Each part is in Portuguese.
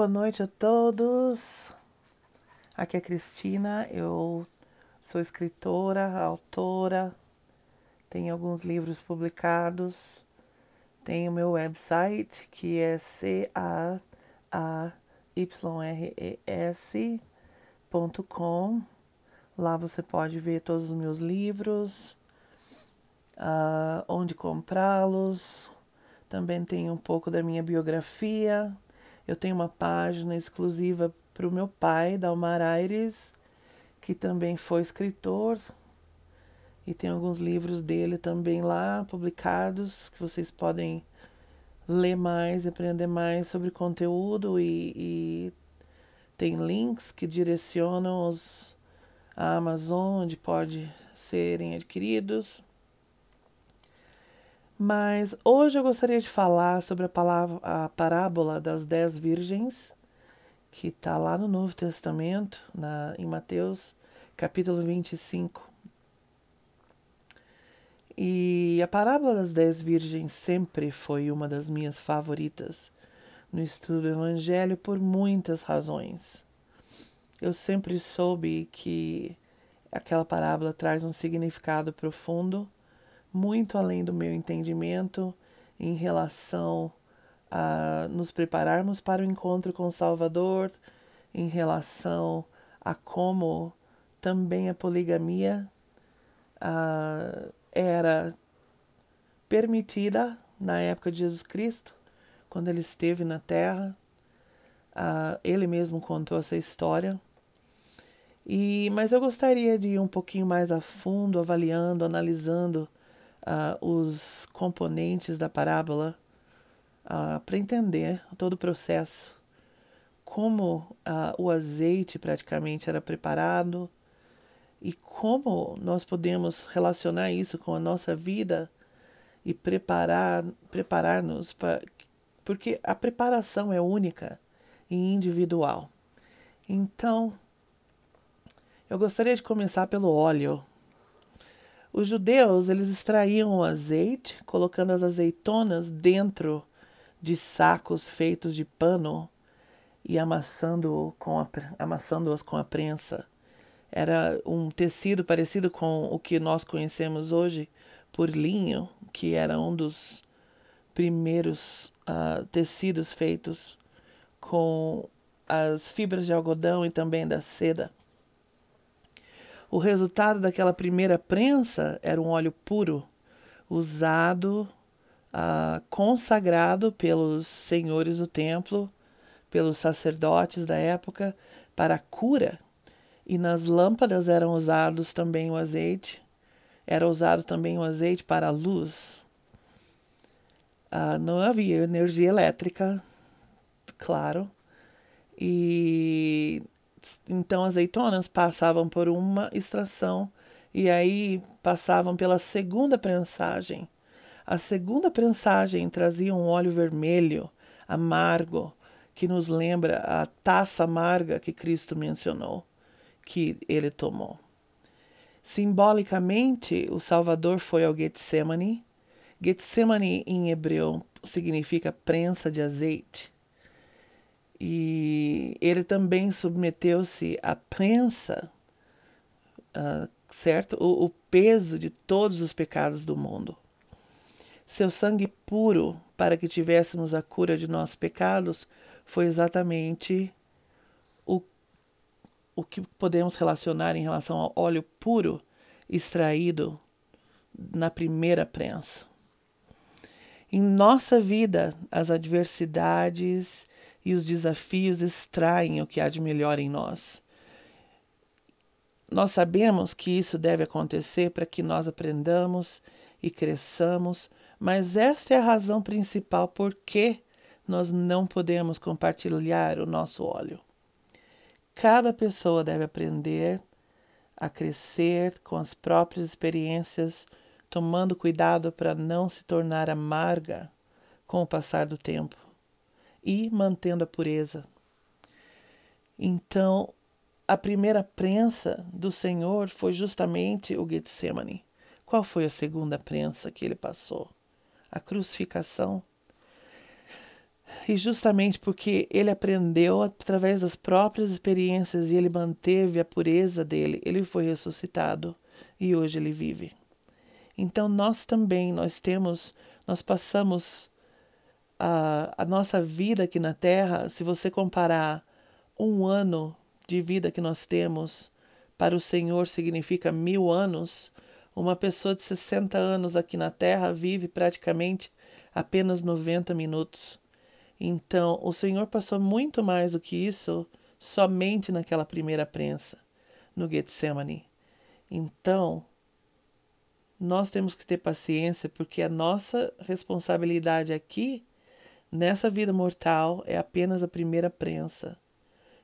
boa noite a todos. Aqui é Cristina, eu sou escritora, autora, tenho alguns livros publicados, tenho meu website que é c a a y r e s.com. Lá você pode ver todos os meus livros, uh, onde comprá-los. Também tem um pouco da minha biografia. Eu tenho uma página exclusiva para o meu pai, Dalmar Aires, que também foi escritor. E tem alguns livros dele também lá publicados que vocês podem ler mais, aprender mais sobre conteúdo e, e tem links que direcionam os, a Amazon onde pode serem adquiridos. Mas hoje eu gostaria de falar sobre a, palavra, a parábola das dez virgens, que está lá no Novo Testamento, na, em Mateus capítulo 25. E a parábola das dez virgens sempre foi uma das minhas favoritas no estudo do Evangelho por muitas razões. Eu sempre soube que aquela parábola traz um significado profundo muito além do meu entendimento em relação a nos prepararmos para o encontro com o Salvador, em relação a como também a poligamia uh, era permitida na época de Jesus Cristo, quando ele esteve na Terra. Uh, ele mesmo contou essa história. E, mas eu gostaria de ir um pouquinho mais a fundo, avaliando, analisando uh, os componentes da parábola uh, para entender todo o processo, como uh, o azeite praticamente era preparado e como nós podemos relacionar isso com a nossa vida e preparar preparar-nos para porque a preparação é única e individual. Então, eu gostaria de começar pelo óleo. Os judeus, eles extraíam o azeite, colocando as azeitonas dentro de sacos feitos de pano e amassando com a, amassando-as com a prensa. Era um tecido parecido com o que nós conhecemos hoje por linho, que era um dos primeiros uh, tecidos feitos com as fibras de algodão e também da seda. O resultado daquela primeira prensa era um óleo puro, usado, uh, consagrado pelos senhores do templo, pelos sacerdotes da época, para a cura. E nas lâmpadas eram usados também o azeite, era usado também o azeite para a luz. Uh, não havia energia elétrica, claro, e então azeitonas passavam por uma extração e aí passavam pela segunda prensagem. A segunda prensagem trazia um óleo vermelho, amargo, que nos lembra a taça amarga que Cristo mencionou, que ele tomou. Simbolicamente, o Salvador foi ao Getsemane. Getsemane em hebreu significa prensa de azeite e ele também submeteu-se à prensa, uh, certo? O, o peso de todos os pecados do mundo. Seu sangue puro para que tivéssemos a cura de nossos pecados foi exatamente o, o que podemos relacionar em relação ao óleo puro extraído na primeira prensa. Em nossa vida, as adversidades e os desafios extraem o que há de melhor em nós. Nós sabemos que isso deve acontecer para que nós aprendamos e cresçamos, mas esta é a razão principal por que nós não podemos compartilhar o nosso óleo. Cada pessoa deve aprender a crescer com as próprias experiências, tomando cuidado para não se tornar amarga com o passar do tempo e mantendo a pureza. Então, a primeira prensa do Senhor foi justamente o Getsemane. Qual foi a segunda prensa que ele passou? A crucificação. E justamente porque ele aprendeu através das próprias experiências e ele manteve a pureza dele, ele foi ressuscitado e hoje ele vive. Então nós também nós temos, nós passamos a, a nossa vida aqui na Terra, se você comparar um ano de vida que nós temos para o Senhor significa mil anos, uma pessoa de 60 anos aqui na Terra vive praticamente apenas 90 minutos. Então, o Senhor passou muito mais do que isso somente naquela primeira prensa, no Getsemane. Então, nós temos que ter paciência, porque a nossa responsabilidade aqui, nessa vida mortal, é apenas a primeira prensa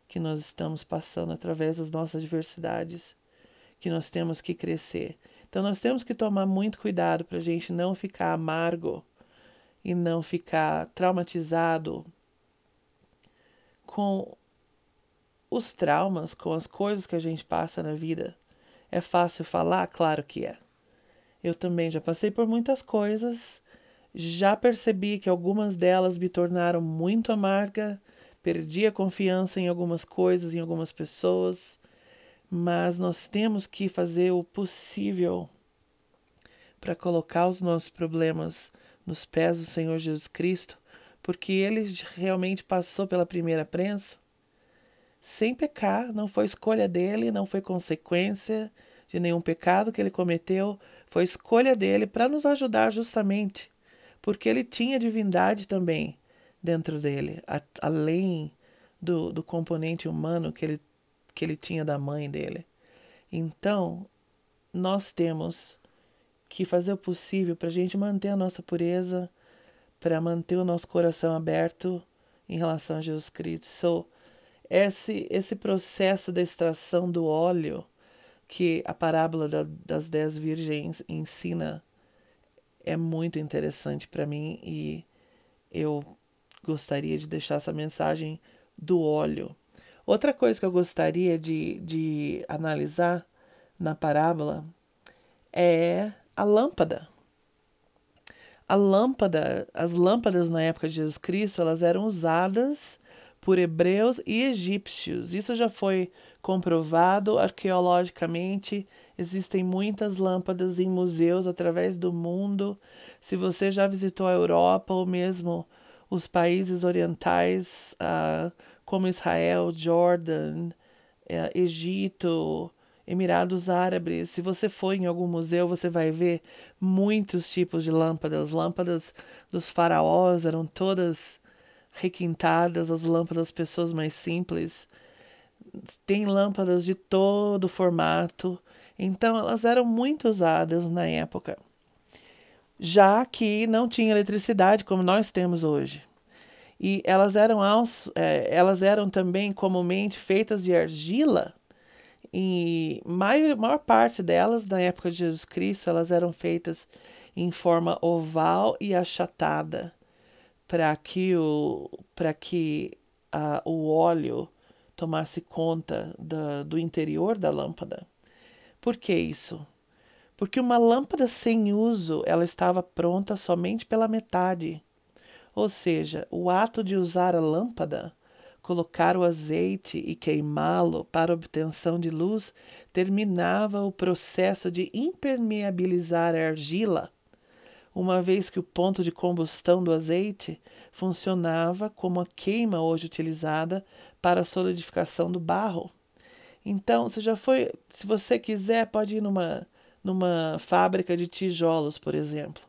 que nós estamos passando através das nossas diversidades, que nós temos que crescer. Então, nós temos que tomar muito cuidado para a gente não ficar amargo e não ficar traumatizado com os traumas, com as coisas que a gente passa na vida. É fácil falar? Claro que é. Eu também já passei por muitas coisas, já percebi que algumas delas me tornaram muito amarga, perdi a confiança em algumas coisas, em algumas pessoas, mas nós temos que fazer o possível para colocar os nossos problemas nos pés do Senhor Jesus Cristo, porque ele realmente passou pela primeira prensa sem pecar, não foi escolha dele, não foi consequência de nenhum pecado que ele cometeu, foi escolha dele para nos ajudar justamente, porque ele tinha divindade também dentro dele, a, além do, do componente humano que ele, que ele tinha da mãe dele. Então, nós temos que fazer o possível para a gente manter a nossa pureza, para manter o nosso coração aberto em relação a Jesus Cristo. So, esse, esse processo da extração do óleo que a parábola da, das dez virgens ensina é muito interessante para mim e eu gostaria de deixar essa mensagem do óleo. Outra coisa que eu gostaria de, de analisar na parábola é a lâmpada. A lâmpada, as lâmpadas na época de Jesus Cristo, elas eram usadas por hebreus e egípcios. Isso já foi comprovado arqueologicamente. Existem muitas lâmpadas em museus através do mundo. Se você já visitou a Europa ou mesmo os países orientais, uh, como Israel, Jordan, uh, Egito, Emirados Árabes, se você for em algum museu, você vai ver muitos tipos de lâmpadas. As lâmpadas dos faraós eram todas requintadas, as lâmpadas das pessoas mais simples. Tem lâmpadas de todo formato. Então, elas eram muito usadas na época, já que não tinha eletricidade como nós temos hoje. E elas eram, é, elas eram também comumente feitas de argila e maior, maior parte delas, na época de Jesus Cristo, elas eram feitas em forma oval e achatada para que o, para que a, o óleo tomasse conta da, do interior da lâmpada. Por que isso? Porque uma lâmpada sem uso ela estava pronta somente pela metade. Ou seja, o ato de usar a lâmpada colocar o azeite e queimá-lo para obtenção de luz terminava o processo de impermeabilizar a argila, uma vez que o ponto de combustão do azeite funcionava como a queima hoje utilizada para a solidificação do barro. Então, se já foi, se você quiser, pode ir numa numa fábrica de tijolos, por exemplo.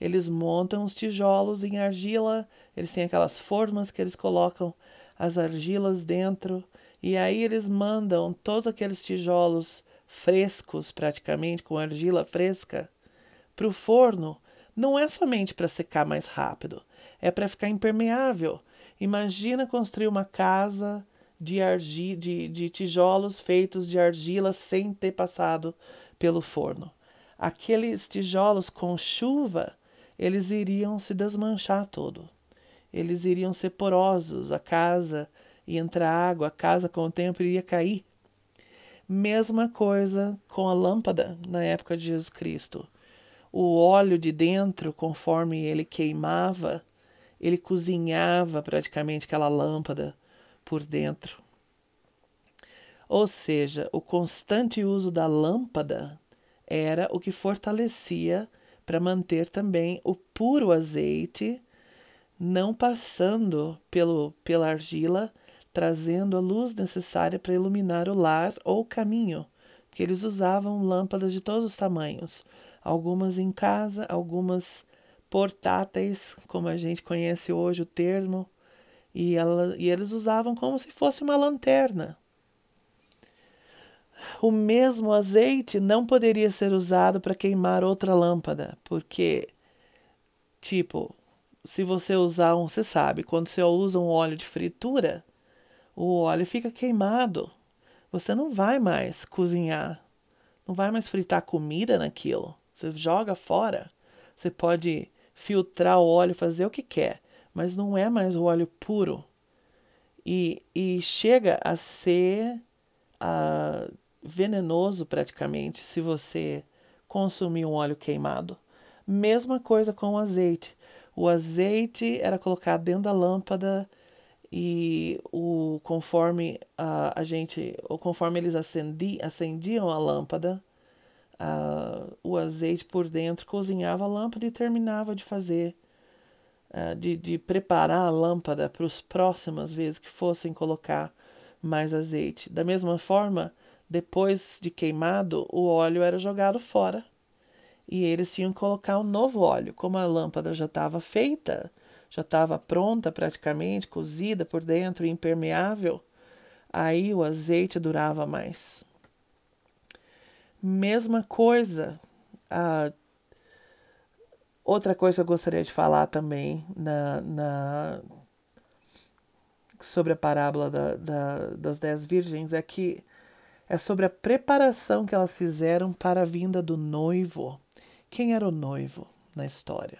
Eles montam os tijolos em argila, eles têm aquelas formas que eles colocam as argilas dentro, e aí eles mandam todos aqueles tijolos frescos, praticamente, com argila fresca, para o forno. Não é somente para secar mais rápido, é para ficar impermeável. Imagina construir uma casa de, argi, de, de tijolos feitos de argila sem ter passado pelo forno. Aqueles tijolos com chuva, eles iriam se desmanchar todo eles iriam ser porosos, a casa ia entrar água, a casa com o tempo iria cair. Mesma coisa com a lâmpada na época de Jesus Cristo. O óleo de dentro, conforme ele queimava, ele cozinhava praticamente aquela lâmpada por dentro. Ou seja, o constante uso da lâmpada era o que fortalecia para manter também o puro azeite não passando pelo, pela argila, trazendo a luz necessária para iluminar o lar ou o caminho, porque eles usavam lâmpadas de todos os tamanhos, algumas em casa, algumas portáteis, como a gente conhece hoje o termo, e, ela, e eles usavam como se fosse uma lanterna o mesmo azeite não poderia ser usado para queimar outra lâmpada, porque, tipo, se você usar um, você sabe, quando você usa um óleo de fritura, o óleo fica queimado. Você não vai mais cozinhar, não vai mais fritar comida naquilo. Você joga fora. Você pode filtrar o óleo, fazer o que quer, mas não é mais o óleo puro. E, e chega a ser uh, venenoso praticamente se você consumir um óleo queimado. Mesma coisa com o azeite. O azeite era colocado dentro da lâmpada e o conforme a, a gente, ou conforme eles acendi, acendiam a lâmpada, o azeite por dentro cozinhava a lâmpada e terminava de fazer, de, de preparar a lâmpada para as próximas vezes que fossem colocar mais azeite. Da mesma forma, depois de queimado, o óleo era jogado fora e eles tinham que colocar um novo óleo. Como a lâmpada já estava feita, já estava pronta praticamente, cozida por dentro, impermeável, aí o azeite durava mais. Mesma coisa, a outra coisa que eu gostaria de falar também na, na sobre a parábola da, da, das dez virgens é que é sobre a preparação que elas fizeram para a vinda do noivo. Quem era o noivo na história?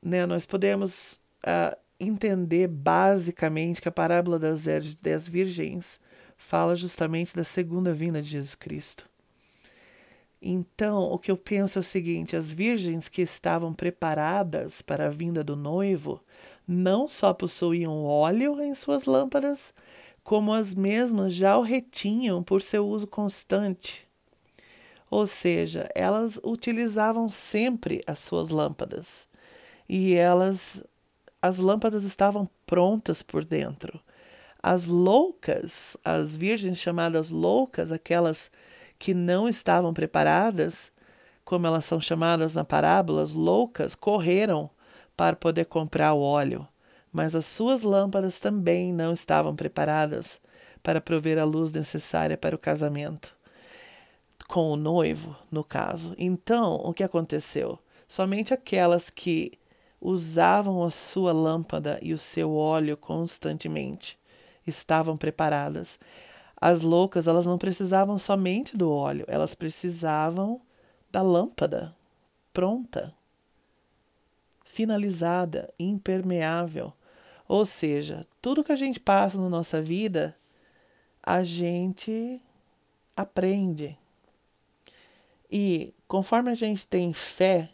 Né, nós podemos uh, entender basicamente que a parábola das dez virgens fala justamente da segunda vinda de Jesus Cristo. Então, o que eu penso é o seguinte: as virgens que estavam preparadas para a vinda do noivo não só possuíam óleo em suas lâmpadas, como as mesmas já o retinham por seu uso constante. Ou seja, elas utilizavam sempre as suas lâmpadas e elas as lâmpadas estavam prontas por dentro. As loucas, as virgens chamadas loucas, aquelas que não estavam preparadas, como elas são chamadas na parábola, as loucas, correram para poder comprar o óleo mas as suas lâmpadas também não estavam preparadas para prover a luz necessária para o casamento com o noivo, no caso. Então, o que aconteceu? Somente aquelas que usavam a sua lâmpada e o seu óleo constantemente estavam preparadas. As loucas, elas não precisavam somente do óleo, elas precisavam da lâmpada pronta, finalizada, impermeável, ou seja, tudo que a gente passa na nossa vida, a gente aprende. E conforme a gente tem fé,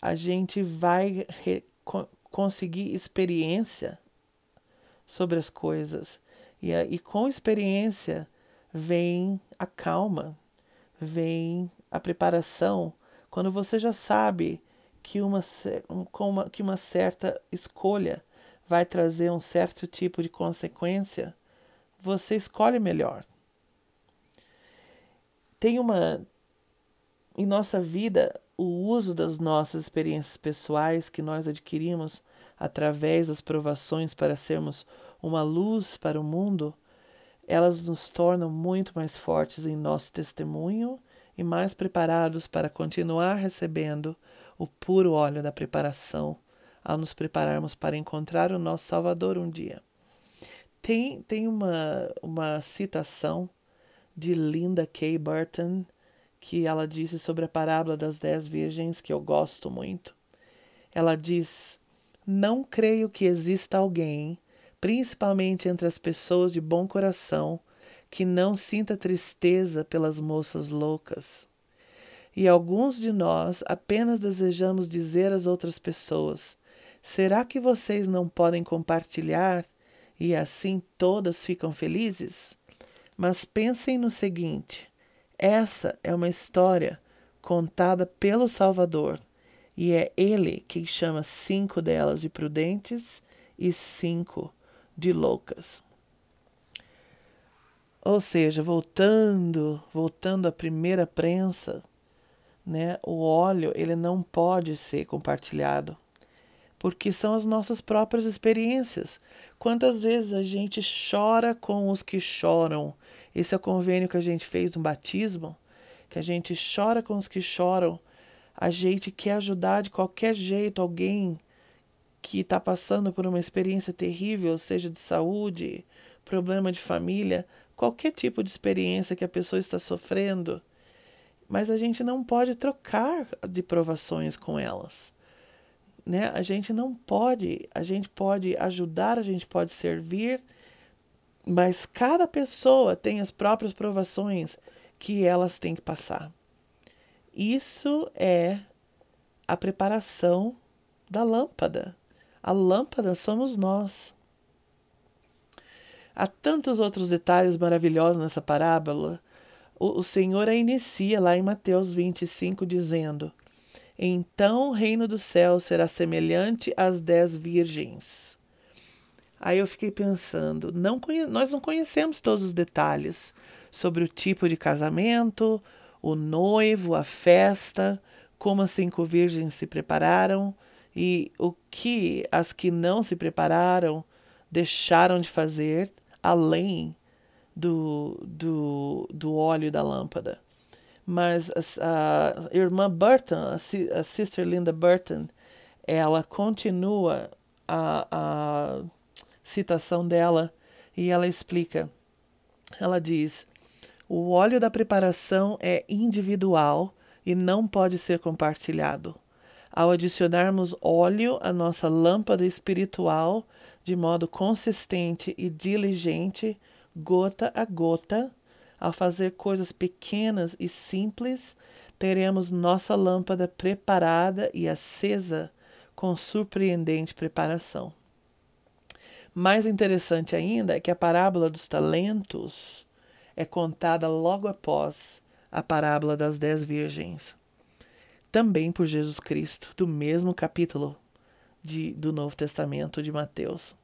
a gente vai conseguir experiência sobre as coisas. E, e com experiência vem a calma, vem a preparação. Quando você já sabe que uma, uma, que uma certa escolha vai trazer um certo tipo de consequência, você escolhe melhor. Tem uma. Em nossa vida, o uso das nossas experiências pessoais que nós adquirimos através das provações para sermos uma luz para o mundo, elas nos tornam muito mais fortes em nosso testemunho e mais preparados para continuar recebendo o puro óleo da preparação ao nos prepararmos para encontrar o nosso Salvador um dia. Tem, tem uma, uma citação de Linda K. Burton que ela disse sobre a parábola das dez virgens que eu gosto muito. Ela diz: Não creio que exista alguém, principalmente entre as pessoas de bom coração, que não sinta tristeza pelas moças loucas. E alguns de nós apenas desejamos dizer às outras pessoas: Será que vocês não podem compartilhar e assim todas ficam felizes? Mas pensem no seguinte: essa é uma história contada pelo Salvador e é ele quem chama cinco delas de prudentes e cinco de loucas. Ou seja, voltando, voltando à primeira prensa, né, o óleo ele não pode ser compartilhado, porque são as nossas próprias experiências. Quantas vezes a gente chora com os que choram? Esse é o convênio que a gente fez no batismo, que a gente chora com os que choram. A gente quer ajudar de qualquer jeito alguém que está passando por uma experiência terrível, seja de saúde, problema de família, qualquer tipo de experiência que a pessoa está sofrendo, mas a gente não pode trocar de provações com elas. Né? A gente não pode, a gente pode ajudar, a gente pode servir, mas cada pessoa tem as próprias provações que elas têm que passar. Isso é a preparação da lâmpada. A lâmpada somos nós. Há tantos outros detalhes maravilhosos nessa parábola. O, o Senhor a inicia lá em Mateus 25, dizendo: Então o reino do céu será semelhante às dez virgens. Aí eu fiquei pensando, não nós não conhecemos todos os detalhes sobre o tipo de casamento, o noivo, a festa, como as cinco virgens se prepararam e o que as que não se prepararam deixaram de fazer além do, do, do óleo da lâmpada. Mas a, a irmã Burton, a, a Sister Linda Burton, ela continua a, a citação dela e ela explica. Ela diz: o óleo da preparação é individual e não pode ser compartilhado. Ao adicionarmos óleo à nossa lâmpada espiritual, de modo consistente e diligente, gota a gota, ao fazer coisas pequenas e simples, teremos nossa lâmpada preparada e acesa com surpreendente preparação. Mais interessante ainda é que a parábola dos talentos é contada logo após a parábola das dez virgens, também por Jesus Cristo, do mesmo capítulo de, do Novo Testamento de Mateus.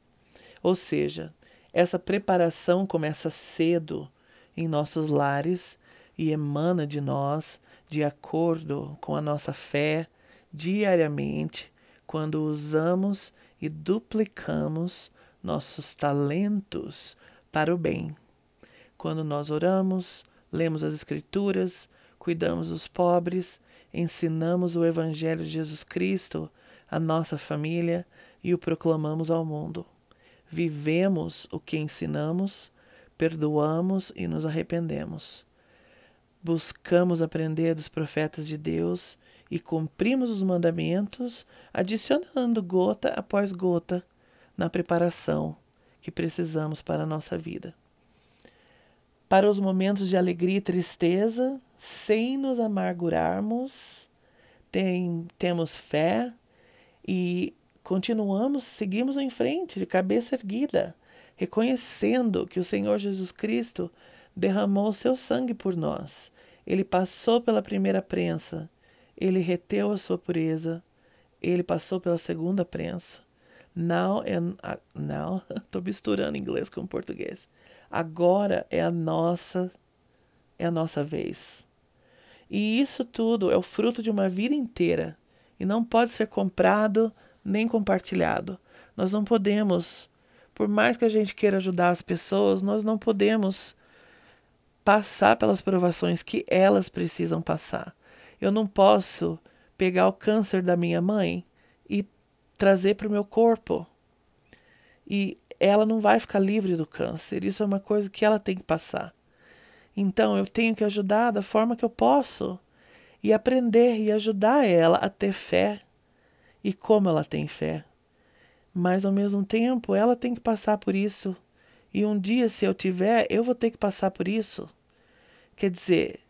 Ou seja, essa preparação começa cedo em nossos lares e emana de nós de acordo com a nossa fé diariamente quando usamos e duplicamos nossos talentos para o bem. Quando nós oramos, lemos as Escrituras, cuidamos dos pobres, ensinamos o Evangelho de Jesus Cristo a nossa família e o proclamamos ao mundo. Vivemos o que ensinamos, perdoamos e nos arrependemos. Buscamos aprender dos profetas de Deus e cumprimos os mandamentos, adicionando gota após gota na preparação que precisamos para a nossa vida. Para os momentos de alegria e tristeza, sem nos amargurarmos, tem, temos fé, e continuamos, seguimos em frente, de cabeça erguida, reconhecendo que o Senhor Jesus Cristo derramou seu sangue por nós. Ele passou pela primeira prensa, ele reteu a sua pureza, ele passou pela segunda prensa. Now and now, estou misturando inglês com português. Agora é a nossa é a nossa vez. E isso tudo é o fruto de uma vida inteira e não pode ser comprado nem compartilhado. Nós não podemos, por mais que a gente queira ajudar as pessoas, nós não podemos passar pelas provações que elas precisam passar. Eu não posso pegar o câncer da minha mãe e trazer para o meu corpo. E ela não vai ficar livre do câncer. Isso é uma coisa que ela tem que passar. Então eu tenho que ajudar da forma que eu posso e aprender e ajudar ela a ter fé e como ela tem fé. Mas ao mesmo tempo, ela tem que passar por isso. E um dia, se eu tiver, eu vou ter que passar por isso. Quer dizer,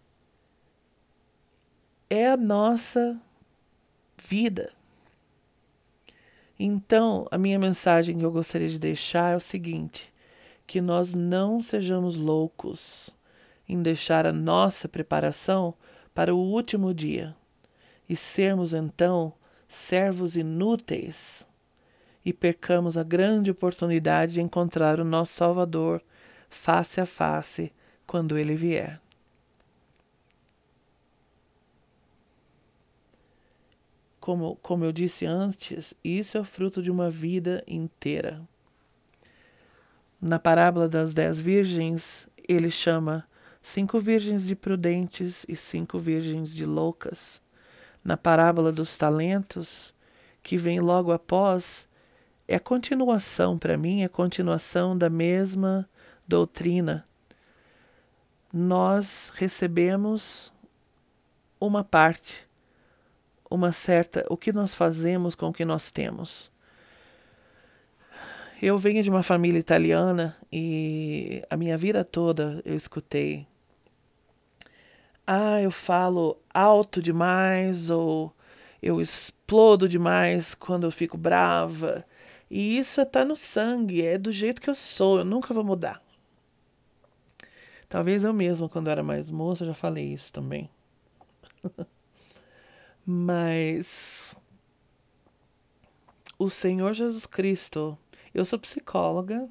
é a nossa vida. Então, a minha mensagem que eu gostaria de deixar é o seguinte: que nós não sejamos loucos em deixar a nossa preparação para o último dia e sermos então servos inúteis e percamos a grande oportunidade de encontrar o nosso Salvador face a face quando ele vier. Como, como eu disse antes, isso é o fruto de uma vida inteira. Na parábola das dez virgens, ele chama cinco virgens de prudentes e cinco virgens de loucas. Na parábola dos talentos, que vem logo após, é a continuação, para mim, é a continuação da mesma doutrina. Nós recebemos uma parte, uma certa, o que nós fazemos com o que nós temos. Eu venho de uma família italiana e a minha vida toda eu escutei ah, eu falo alto demais ou eu explodo demais quando eu fico brava. E isso está no sangue, é do jeito que eu sou, eu nunca vou mudar. Talvez eu mesma, quando era mais moça, já falei isso também. Mas o Senhor Jesus Cristo, eu sou psicóloga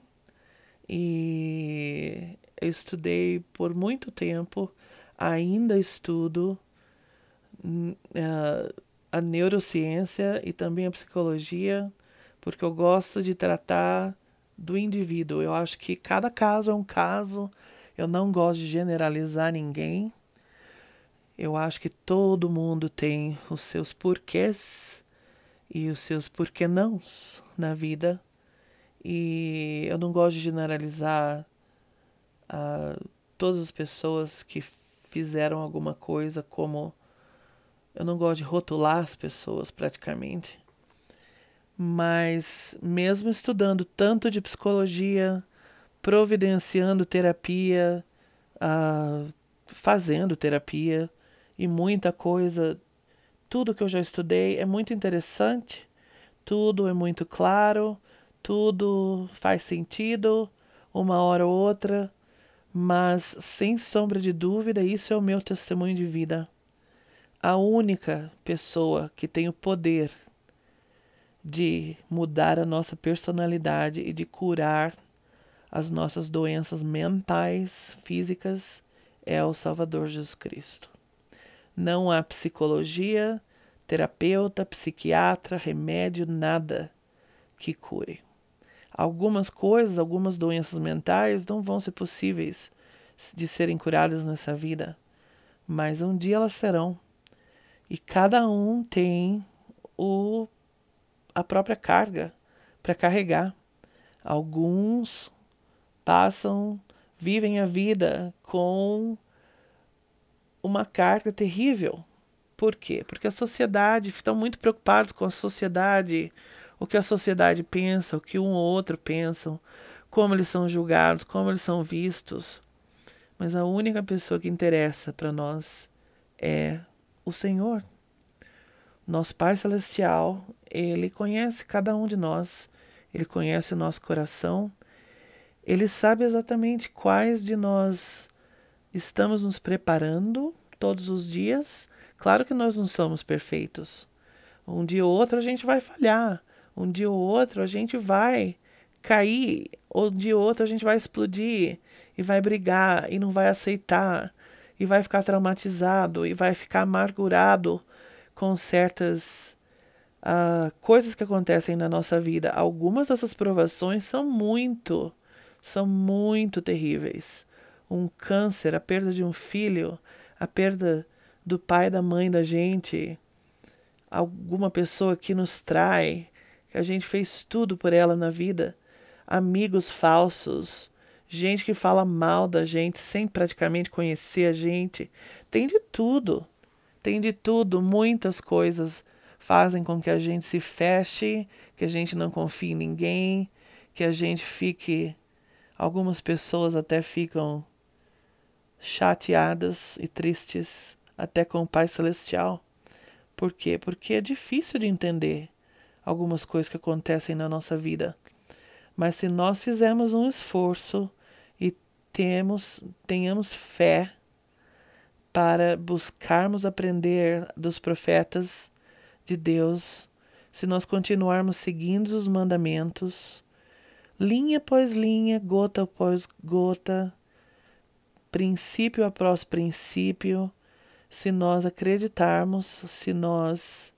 e eu estudei por muito tempo ainda estudo uh, a neurociência e também a psicologia, porque eu gosto de tratar do indivíduo. Eu acho que cada caso é um caso, eu não gosto de generalizar ninguém. Eu acho que todo mundo tem os seus porquês e os seus porquê nãos na vida. E eu não gosto de generalizar uh, todas as pessoas que fizeram alguma coisa como eu não gosto de rotular as pessoas praticamente, mas mesmo estudando tanto de psicologia, providenciando terapia, uh, fazendo terapia e muita coisa, tudo que eu já estudei é muito interessante, tudo é muito claro, tudo faz sentido, uma hora ou outra mas, sem sombra de dúvida, isso é o meu testemunho de vida. A única pessoa que tem o poder de mudar a nossa personalidade e de curar as nossas doenças mentais, físicas, é o Salvador Jesus Cristo. Não há psicologia, terapeuta, psiquiatra, remédio, nada que cure. Algumas coisas, algumas doenças mentais não vão ser possíveis de serem curadas nessa vida, mas um dia elas serão. E cada um tem o, a própria carga para carregar. Alguns passam, vivem a vida com uma carga terrível. Por quê? Porque a sociedade, estão muito preocupados com a sociedade, o que a sociedade pensa, o que um ou outro pensam, como eles são julgados, como eles são vistos. Mas a única pessoa que interessa para nós é o Senhor. Nosso Pai Celestial, Ele conhece cada um de nós, Ele conhece o nosso coração, Ele sabe exatamente quais de nós estamos nos preparando todos os dias. Claro que nós não somos perfeitos. Um dia ou outro a gente vai falhar, um dia ou outro a gente vai cair, um dia ou outro a gente vai explodir e vai brigar e não vai aceitar e vai ficar traumatizado e vai ficar amargurado com certas uh, coisas que acontecem na nossa vida. Algumas dessas provações são muito, são muito terríveis. Um câncer, a perda de um filho, a perda do pai da mãe da gente, alguma pessoa que nos trai, que a gente fez tudo por ela na vida, amigos falsos, gente que fala mal da gente sem praticamente conhecer a gente, tem de tudo. Tem de tudo, muitas coisas fazem com que a gente se feche, que a gente não confie em ninguém, que a gente fique algumas pessoas até ficam chateadas e tristes até com o Pai celestial. Por quê? Porque é difícil de entender algumas coisas que acontecem na nossa vida. Mas se nós fizermos um esforço e temos, tenhamos fé para buscarmos aprender dos profetas de Deus, se nós continuarmos seguindo os mandamentos, linha após linha, gota após gota, princípio após princípio, se nós acreditarmos, se nós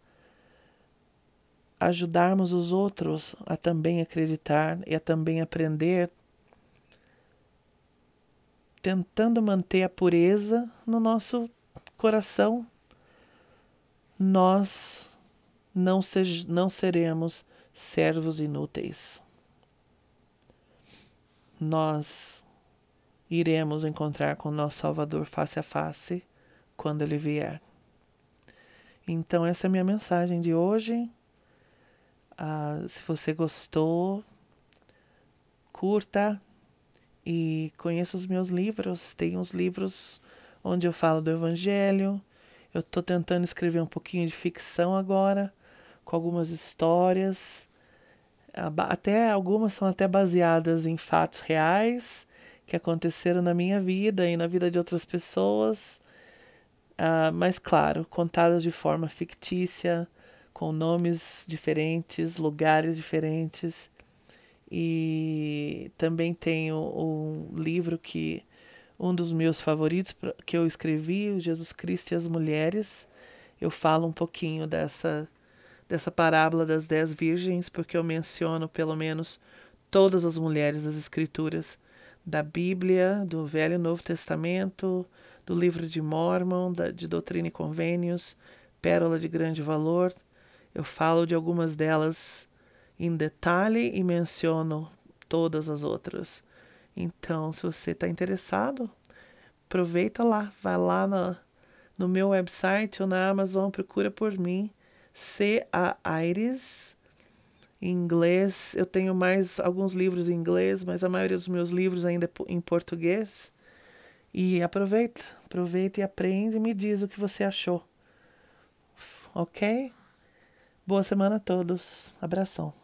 ajudarmos os outros a também acreditar e a também aprender, tentando manter a pureza no nosso coração, nós não, se, não seremos servos inúteis. Nós iremos encontrar com nosso Salvador face a face quando ele vier. Então, essa é a minha mensagem de hoje. Uh, se você gostou, curta e conheça os meus livros. Tem uns livros onde eu falo do Evangelho. Eu estou tentando escrever um pouquinho de ficção agora, com algumas histórias. Até algumas são até baseadas em fatos reais que aconteceram na minha vida e na vida de outras pessoas. Uh, mas claro, contadas de forma fictícia, com nomes diferentes, lugares diferentes. E também tenho um livro que um dos meus favoritos que eu escrevi, Jesus Cristo e as Mulheres. Eu falo um pouquinho dessa dessa parábola das dez virgens, porque eu menciono pelo menos todas as mulheres das Escrituras da Bíblia, do Velho e Novo Testamento, do livro de Mormon, da, de Doutrina e Convênios, Pérola de Grande Valor, eu falo de algumas delas em detalhe e menciono todas as outras. Então, se você está interessado, aproveita lá, vai lá na, no meu website ou na Amazon, procura por mim, C A Aires. Em inglês, eu tenho mais alguns livros em inglês, mas a maioria dos meus livros ainda é em português. E aproveita, aproveita e aprende e me diz o que você achou. Ok? Boa semana a todos. Abração.